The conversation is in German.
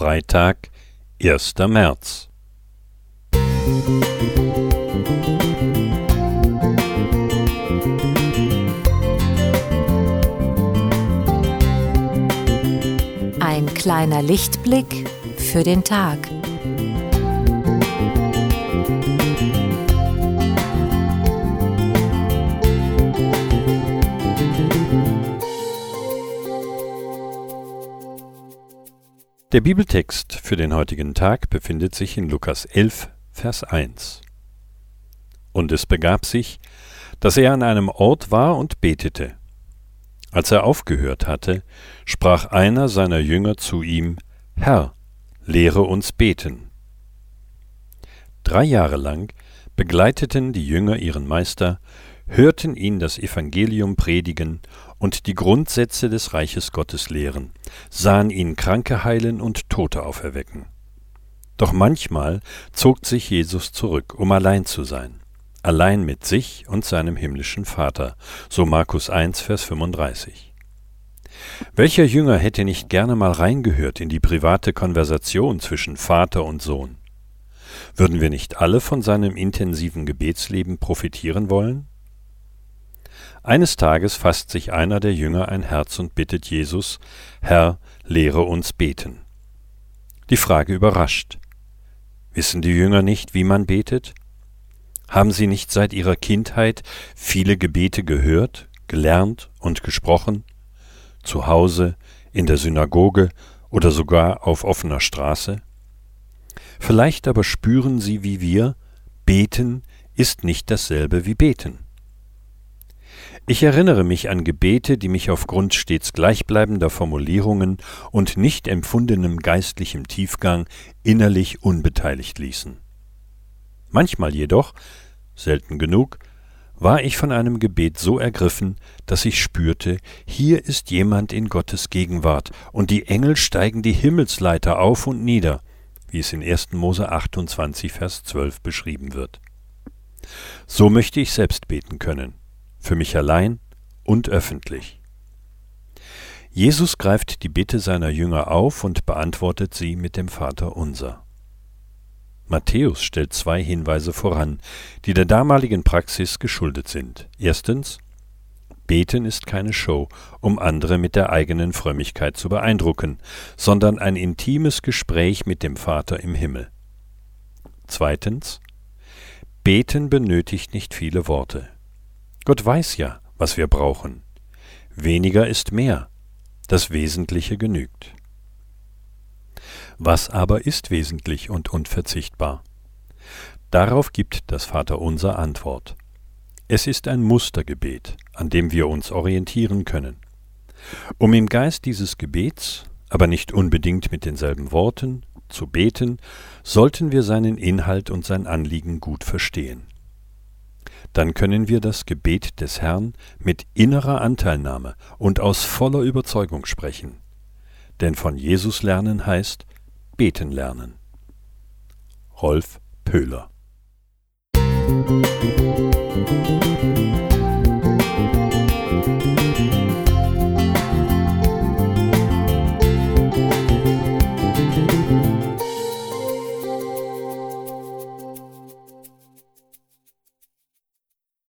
Freitag, 1. März. Ein kleiner Lichtblick für den Tag. Der Bibeltext für den heutigen Tag befindet sich in Lukas 11, Vers 1. Und es begab sich, dass er an einem Ort war und betete. Als er aufgehört hatte, sprach einer seiner Jünger zu ihm, Herr, lehre uns beten. Drei Jahre lang begleiteten die Jünger ihren Meister, hörten ihn das Evangelium predigen und die Grundsätze des Reiches Gottes lehren, sahen ihn Kranke heilen und Tote auferwecken. Doch manchmal zog sich Jesus zurück, um allein zu sein, allein mit sich und seinem himmlischen Vater, so Markus 1, Vers 35. Welcher Jünger hätte nicht gerne mal reingehört in die private Konversation zwischen Vater und Sohn? Würden wir nicht alle von seinem intensiven Gebetsleben profitieren wollen? Eines Tages fasst sich einer der Jünger ein Herz und bittet Jesus, Herr, lehre uns beten. Die Frage überrascht. Wissen die Jünger nicht, wie man betet? Haben sie nicht seit ihrer Kindheit viele Gebete gehört, gelernt und gesprochen? Zu Hause, in der Synagoge oder sogar auf offener Straße? Vielleicht aber spüren sie wie wir, beten ist nicht dasselbe wie beten. Ich erinnere mich an Gebete, die mich aufgrund stets gleichbleibender Formulierungen und nicht empfundenem geistlichem Tiefgang innerlich unbeteiligt ließen. Manchmal jedoch, selten genug, war ich von einem Gebet so ergriffen, dass ich spürte, hier ist jemand in Gottes Gegenwart, und die Engel steigen die Himmelsleiter auf und nieder, wie es in 1. Mose 28, Vers 12 beschrieben wird. So möchte ich selbst beten können für mich allein und öffentlich. Jesus greift die Bitte seiner Jünger auf und beantwortet sie mit dem Vater unser. Matthäus stellt zwei Hinweise voran, die der damaligen Praxis geschuldet sind. Erstens, Beten ist keine Show, um andere mit der eigenen Frömmigkeit zu beeindrucken, sondern ein intimes Gespräch mit dem Vater im Himmel. Zweitens, Beten benötigt nicht viele Worte. Gott weiß ja, was wir brauchen. Weniger ist mehr. Das Wesentliche genügt. Was aber ist wesentlich und unverzichtbar? Darauf gibt das Vaterunser Antwort. Es ist ein Mustergebet, an dem wir uns orientieren können. Um im Geist dieses Gebets, aber nicht unbedingt mit denselben Worten, zu beten, sollten wir seinen Inhalt und sein Anliegen gut verstehen dann können wir das Gebet des Herrn mit innerer Anteilnahme und aus voller Überzeugung sprechen. Denn von Jesus lernen heißt beten lernen. Rolf Pöhler Musik